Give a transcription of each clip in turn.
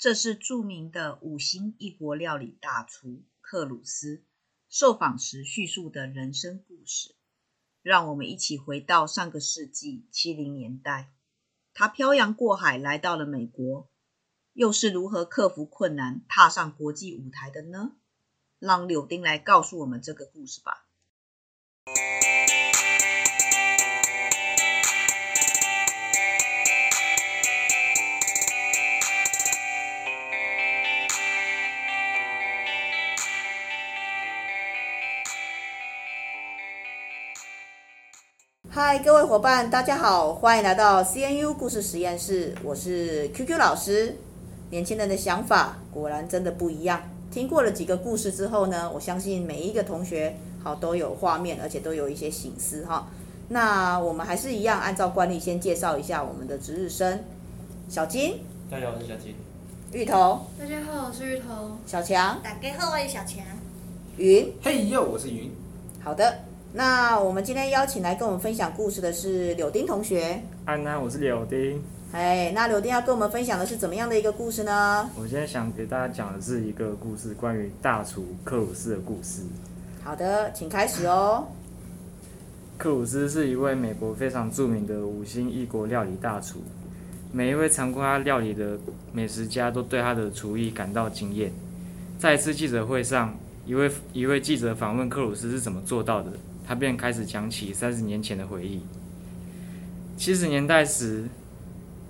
这是著名的五星异国料理大厨克鲁斯受访时叙述的人生故事。让我们一起回到上个世纪七零年代，他漂洋过海来到了美国，又是如何克服困难，踏上国际舞台的呢？让柳丁来告诉我们这个故事吧。嗨，各位伙伴，大家好，欢迎来到 CNU 故事实验室。我是 QQ 老师。年轻人的想法果然真的不一样。听过了几个故事之后呢，我相信每一个同学好都有画面，而且都有一些醒思哈。那我们还是一样，按照惯例先介绍一下我们的值日生。小金，大家好，我是小金。芋头，大家好，我是芋头。小强，大家好，我是小强。云，嘿哟，我是云。好的。那我们今天邀请来跟我们分享故事的是柳丁同学。安娜，我是柳丁。哎，那柳丁要跟我们分享的是怎么样的一个故事呢？我现在想给大家讲的是一个故事，关于大厨克鲁斯的故事。好的，请开始哦。克鲁斯是一位美国非常著名的五星异国料理大厨，每一位尝过他料理的美食家都对他的厨艺感到惊艳。在一次记者会上，一位一位记者访问克鲁斯是怎么做到的。他便开始讲起三十年前的回忆。七十年代时，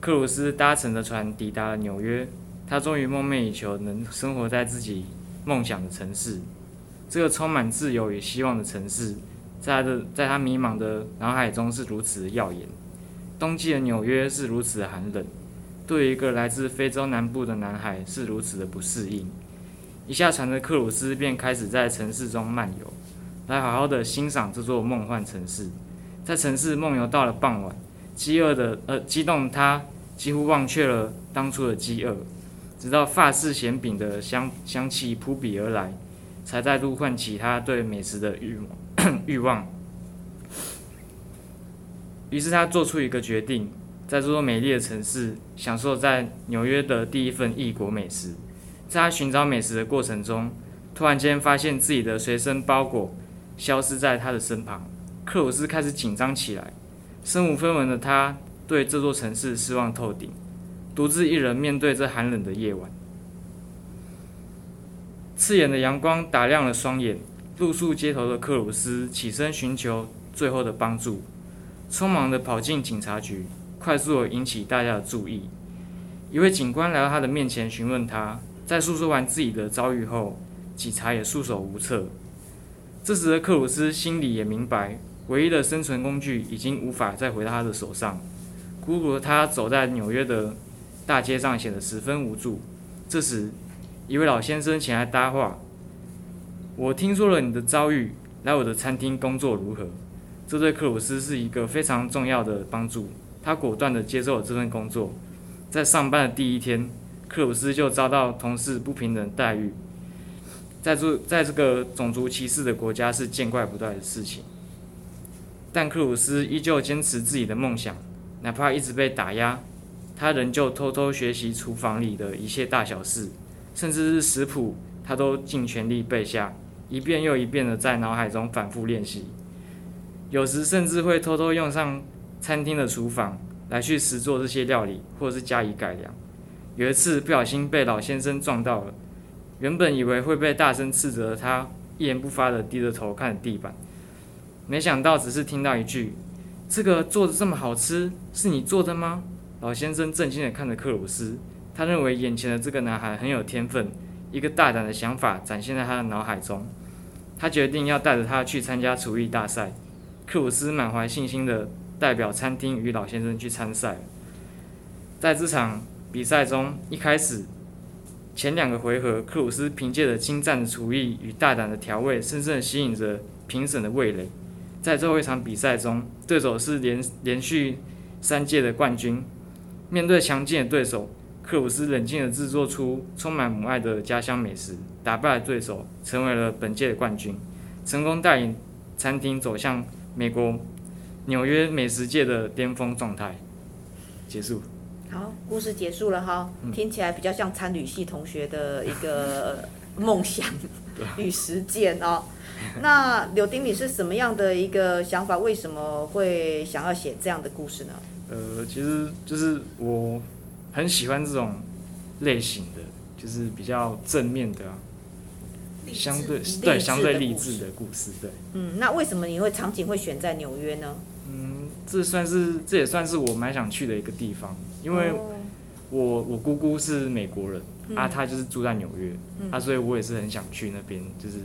克鲁斯搭乘的船抵达了纽约。他终于梦寐以求能生活在自己梦想的城市，这个充满自由与希望的城市，在他的在他迷茫的脑海中是如此耀眼。冬季的纽约是如此的寒冷，对于一个来自非洲南部的男孩是如此的不适应。一下船的克鲁斯便开始在城市中漫游。来好好的欣赏这座梦幻城市，在城市梦游到了傍晚，饥饿的呃激动他几乎忘却了当初的饥饿，直到法式咸饼的香香气扑鼻而来，才再度唤起他对美食的欲望 欲望。于是他做出一个决定，在这座美丽的城市享受在纽约的第一份异国美食。在他寻找美食的过程中，突然间发现自己的随身包裹。消失在他的身旁，克鲁斯开始紧张起来。身无分文的他，对这座城市失望透顶，独自一人面对这寒冷的夜晚。刺眼的阳光打亮了双眼，露宿街头的克鲁斯起身寻求最后的帮助，匆忙地跑进警察局，快速地引起大家的注意。一位警官来到他的面前询问他，在诉说完自己的遭遇后，警察也束手无策。这时的克鲁斯心里也明白，唯一的生存工具已经无法再回到他的手上。孤独的他走在纽约的大街上，显得十分无助。这时，一位老先生前来搭话：“我听说了你的遭遇，来我的餐厅工作如何？”这对克鲁斯是一个非常重要的帮助。他果断地接受了这份工作。在上班的第一天，克鲁斯就遭到同事不平等待遇。在这在这个种族歧视的国家是见怪不怪的事情，但克鲁斯依旧坚持自己的梦想，哪怕一直被打压，他仍旧偷偷学习厨房里的一切大小事，甚至是食谱，他都尽全力背下，一遍又一遍的在脑海中反复练习，有时甚至会偷偷用上餐厅的厨房来去实做这些料理，或是加以改良。有一次不小心被老先生撞到了。原本以为会被大声斥责的他，一言不发地低着头看着地板，没想到只是听到一句：“这个做的这么好吃，是你做的吗？”老先生震惊地看着克鲁斯，他认为眼前的这个男孩很有天分，一个大胆的想法展现在他的脑海中。他决定要带着他去参加厨艺大赛。克鲁斯满怀信心地代表餐厅与老先生去参赛。在这场比赛中，一开始。前两个回合，克鲁斯凭借着精湛的厨艺与大胆的调味，深深的吸引着评审的味蕾。在最后一场比赛中，对手是连连续三届的冠军。面对强劲的对手，克鲁斯冷静地制作出充满母爱的家乡美食，打败了对手，成为了本届的冠军，成功带领餐厅走向美国纽约美食界的巅峰状态。结束。好，故事结束了哈，嗯、听起来比较像参旅系同学的一个 梦想与实践哦。那柳丁，你是什么样的一个想法？为什么会想要写这样的故事呢？呃，其实就是我很喜欢这种类型的，就是比较正面的、啊，相对对相对励志的故事。对，嗯，那为什么你会场景会选在纽约呢？嗯，这算是这也算是我蛮想去的一个地方，因为我我姑姑是美国人、嗯、啊，她就是住在纽约、嗯、啊，所以我也是很想去那边，就是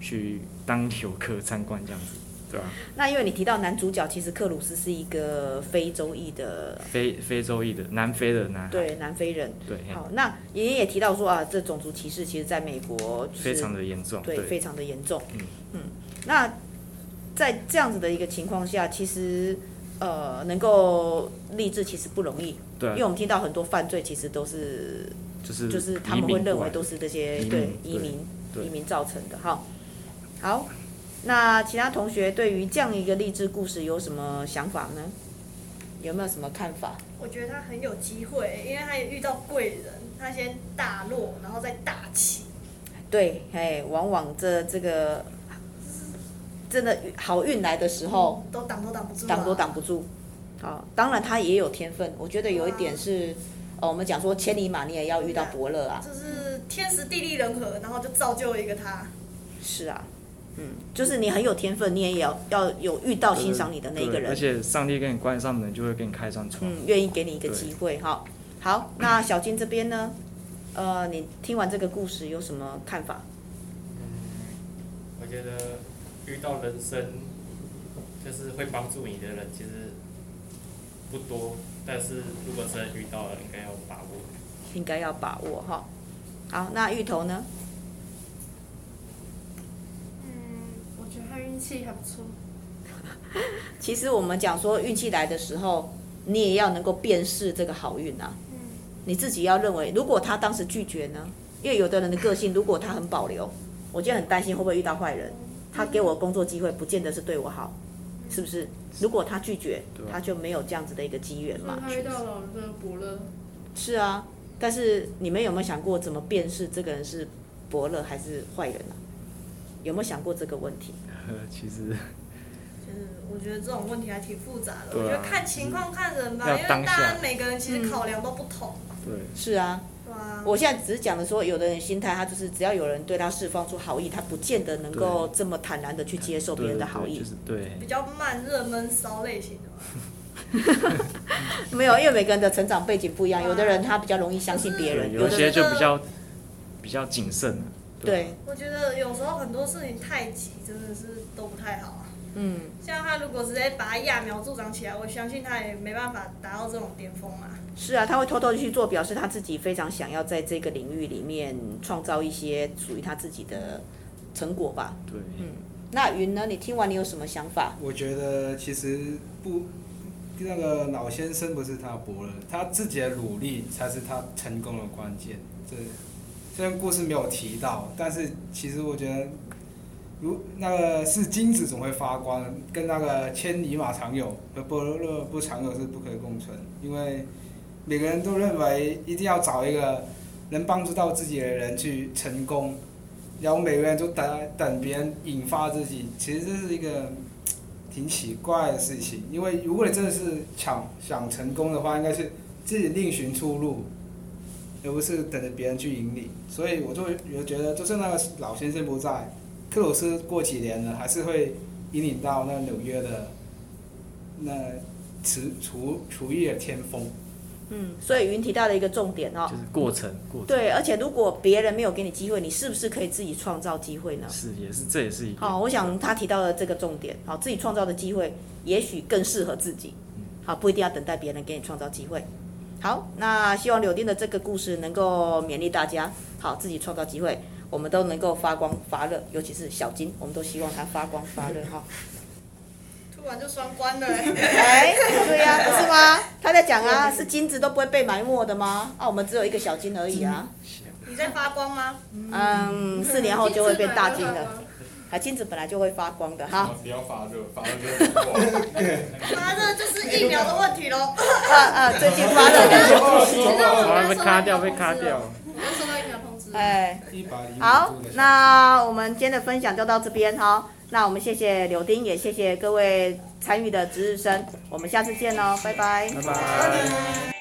去当游客参观这样子，对吧、啊？那因为你提到男主角，其实克鲁斯是一个非洲裔的非非洲裔的南非的男孩，对南非人。对，好，那爷爷也提到说啊，这种族歧视其实在美国、就是、非常的严重，对，对非常的严重。嗯嗯，那。在这样子的一个情况下，其实呃能够励志其实不容易，对，因为我们听到很多犯罪其实都是就是就是他们会认为都是这些移对移民移民造成的哈。好，那其他同学对于这样一个励志故事有什么想法呢？有没有什么看法？我觉得他很有机会，因为他也遇到贵人，他先大落，然后再大起。对，哎，往往这这个。真的好运来的时候，都挡都挡不住，挡都挡不住。好，当然他也有天分。我觉得有一点是，呃，我们讲说千里马你也要遇到伯乐啊。就是天时地利人和，然后就造就了一个他。是啊，嗯，就是你很有天分，你也要要有遇到欣赏你的那一个人。而且上帝给你关上门，就会给你开上窗。嗯，愿意给你一个机会哈。好，那小金这边呢？呃，你听完这个故事有什么看法？嗯，我觉得。遇到人生就是会帮助你的人，其实不多，但是如果真的遇到了，应该要把握。应该要把握哈。好，那芋头呢？嗯，我觉得他运气还不错。其实我们讲说运气来的时候，你也要能够辨识这个好运啊。嗯。你自己要认为，如果他当时拒绝呢？因为有的人的个性，如果他很保留，我就很担心会不会遇到坏人。他给我工作机会，不见得是对我好，是不是？如果他拒绝，他就没有这样子的一个机缘嘛。他遇到了这个伯乐。是啊，但是你们有没有想过怎么辨识这个人是伯乐还是坏人呢？有没有想过这个问题？其实，就是我觉得这种问题还挺复杂的。啊、我觉得看情况看人吧，因为大家每个人其实考量都不同。对，是啊。我现在只是讲的说，有的人心态，他就是只要有人对他释放出好意，他不见得能够这么坦然的去接受别人的好意。对，对，对，比较慢热闷骚类型的。没有，因为每个人的成长背景不一样，有的人他比较容易相信别人，有些就比较比较谨慎。对，我觉得有时候很多事情太急，真的是都不太好。嗯，像他如果直接把他揠苗助长起来，我相信他也没办法达到这种巅峰啊。是啊，他会偷偷去做，表示他自己非常想要在这个领域里面创造一些属于他自己的成果吧。对，嗯，那云呢？你听完你有什么想法？我觉得其实不，那个老先生不是他伯乐，他自己的努力才是他成功的关键。这虽然故事没有提到，但是其实我觉得。如那个是金子总会发光，跟那个千里马常有和伯乐不常有是不可以共存，因为每个人都认为一定要找一个能帮助到自己的人去成功，然后每个人都等等别人引发自己，其实这是一个挺奇怪的事情。因为如果你真的是想想成功的话，应该是自己另寻出路，而不是等着别人去引领。所以我就我觉得，就算那个老先生不在。克鲁斯过几年呢，还是会引领到那纽约的那厨厨厨艺的天风。嗯，所以云提到了一个重点哦，就是过程，过程。对，而且如果别人没有给你机会，你是不是可以自己创造机会呢？是，也是，这也是一个。好，我想他提到了这个重点，好，自己创造的机会也许更适合自己。好，不一定要等待别人给你创造机会。好，那希望柳丁的这个故事能够勉励大家，好，自己创造机会。我们都能够发光发热，尤其是小金，我们都希望它发光发热哈。突然就双关了哎、欸！对呀、啊，不是吗？他在讲啊，是金子都不会被埋没的吗？啊，我们只有一个小金而已啊。你在发光吗？嗯，四年后就会变大金了。啊，金子本来就会发光的哈。不要发热，发热就。发热就是疫苗的问题喽。啊啊，最近发热感觉不行。好像被卡掉，被卡掉。哎，好，那我们今天的分享就到这边哈。那我们谢谢柳丁，也谢谢各位参与的值日生，我们下次见喽，拜拜。拜拜。